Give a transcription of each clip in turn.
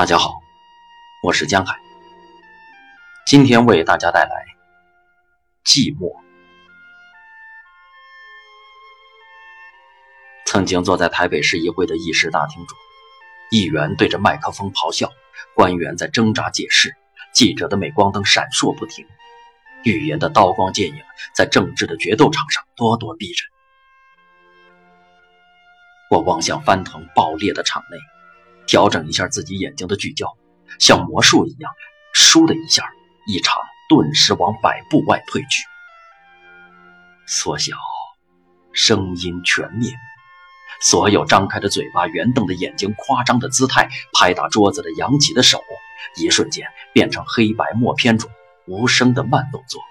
大家好，我是江海。今天为大家带来寂寞。曾经坐在台北市议会的议事大厅中，议员对着麦克风咆哮，官员在挣扎解释，记者的镁光灯闪烁不停，语言的刀光剑影在政治的决斗场上咄咄逼人。我望向翻腾爆裂的场内。调整一下自己眼睛的聚焦，像魔术一样，倏的一下，一场顿时往百步外退去。缩小，声音全灭，所有张开的嘴巴、圆瞪的眼睛、夸张的姿态、拍打桌子的扬起的手，一瞬间变成黑白默片中无声的慢动作，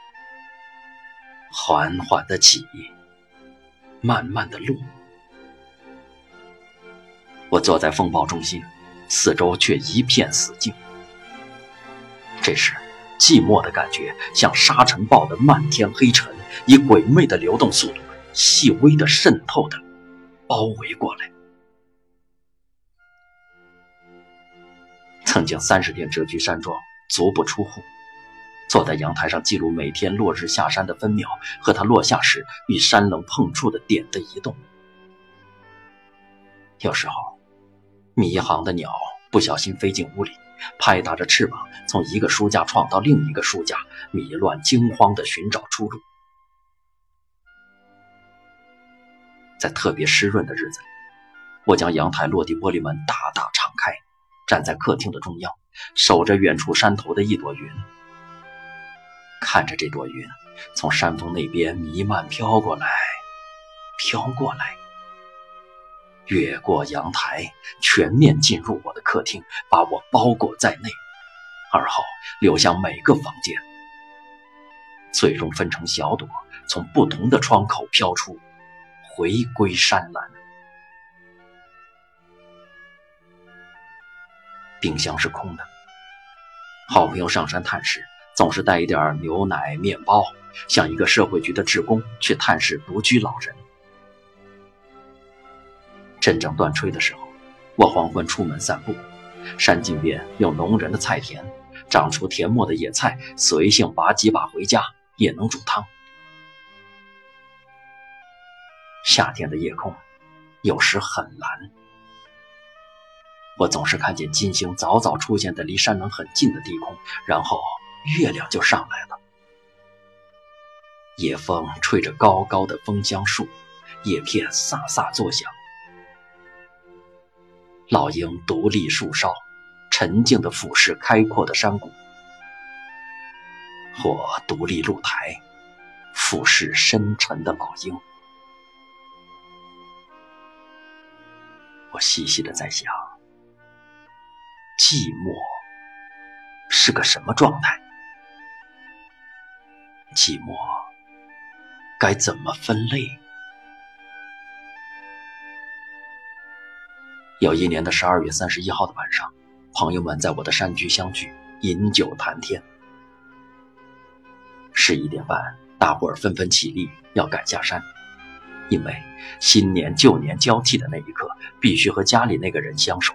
缓缓的起，慢慢的落。我坐在风暴中心，四周却一片死静。这时，寂寞的感觉像沙尘暴的漫天黑尘，以鬼魅的流动速度，细微的渗透的包围过来。曾经三十天蛰居山庄，足不出户，坐在阳台上记录每天落日下山的分秒和它落下时与山棱碰触的点的移动。有时候。迷航的鸟不小心飞进屋里，拍打着翅膀，从一个书架闯到另一个书架，迷乱惊慌地寻找出路。在特别湿润的日子里，我将阳台落地玻璃门大大敞开，站在客厅的中央，守着远处山头的一朵云，看着这朵云从山峰那边弥漫飘过来，飘过来。越过阳台，全面进入我的客厅，把我包裹在内，而后流向每个房间，最终分成小朵，从不同的窗口飘出，回归山岚。冰箱是空的，好朋友上山探视，总是带一点牛奶、面包，像一个社会局的职工去探视独居老人。真正断炊的时候，我黄昏出门散步，山径边有农人的菜田，长出甜末的野菜，随性拔几把回家也能煮汤。夏天的夜空有时很蓝，我总是看见金星早早出现在离山棱很近的地空，然后月亮就上来了。夜风吹着高高的枫香树，叶片飒飒作响。老鹰独立树梢，沉静地俯视开阔的山谷；或独立露台，俯视深沉的老鹰。我细细的在想，寂寞是个什么状态？寂寞该怎么分类？有一年的十二月三十一号的晚上，朋友们在我的山居相聚，饮酒谈天。十一点半，大伙儿纷纷起立，要赶下山，因为新年旧年交替的那一刻，必须和家里那个人相守。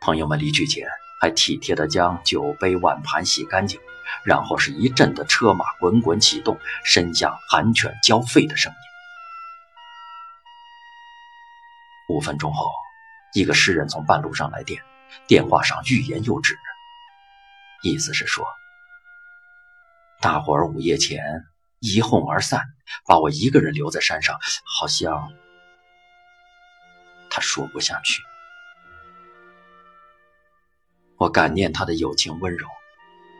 朋友们离去前，还体贴地将酒杯碗盘洗干净，然后是一阵的车马滚滚启动，伸向寒犬交吠的声音。五分钟后，一个诗人从半路上来电，电话上欲言又止，意思是说，大伙儿午夜前一哄而散，把我一个人留在山上，好像他说不下去。我感念他的友情温柔，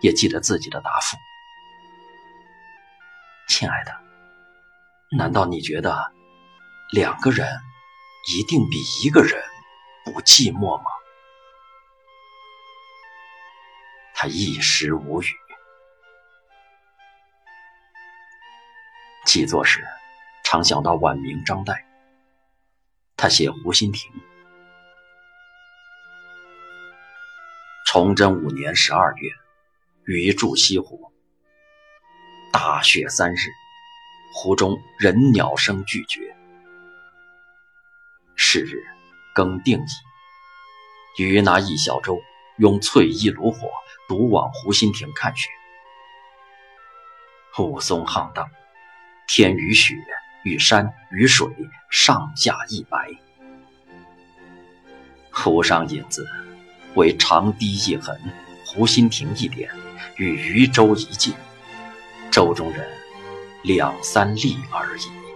也记得自己的答复：“亲爱的，难道你觉得两个人？”一定比一个人不寂寞吗？他一时无语。起作时，常想到晚明张岱。他写湖心亭：崇祯五年十二月，余住西湖。大雪三日，湖中人鸟声俱绝。是日，更定矣。余那一小舟，用翠衣炉火，独往湖心亭看雪。雾凇浩荡，天与雪与山与水上下一白。湖上影子为长堤一痕，湖心亭一点，与渔舟一芥，舟中人两三粒而已。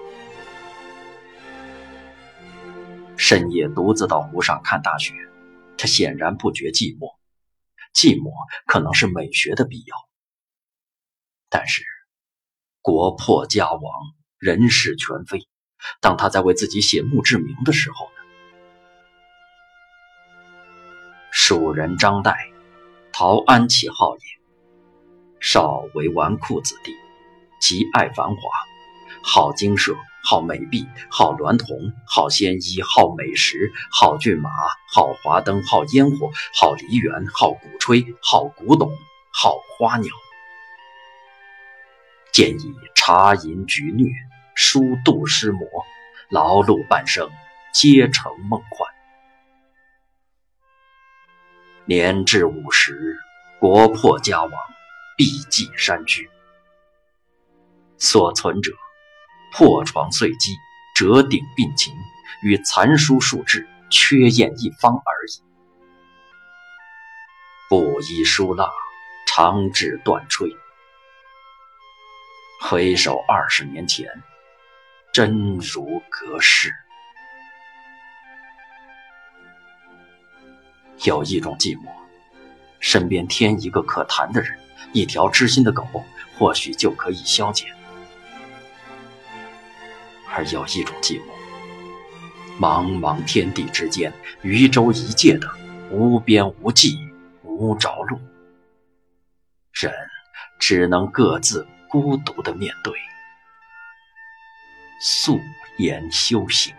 深夜独自到湖上看大雪，他显然不觉寂寞，寂寞可能是美学的必要，但是。国破家亡，人事全非。当他在为自己写墓志铭的时候呢？蜀人张岱，陶安其好也。少为纨绔子弟，极爱繁华，好经舍，好美婢，好娈童，好鲜衣，好美食，好骏马，好华灯，好烟火，好梨园，好鼓吹，好古董，好花鸟。见以茶饮举虐，书度诗魔，劳碌半生，皆成梦幻。年至五十，国破家亡，必寄山居。所存者，破床碎机，折顶并琴，与残书数志，缺砚一方而已。布衣疏蜡，长指断炊。回首二十年前，真如隔世。有一种寂寞，身边添一个可谈的人，一条知心的狗，或许就可以消解；而有一种寂寞，茫茫天地之间，渔舟一芥的无边无际，无着落，人只能各自。孤独的面对，素颜修行。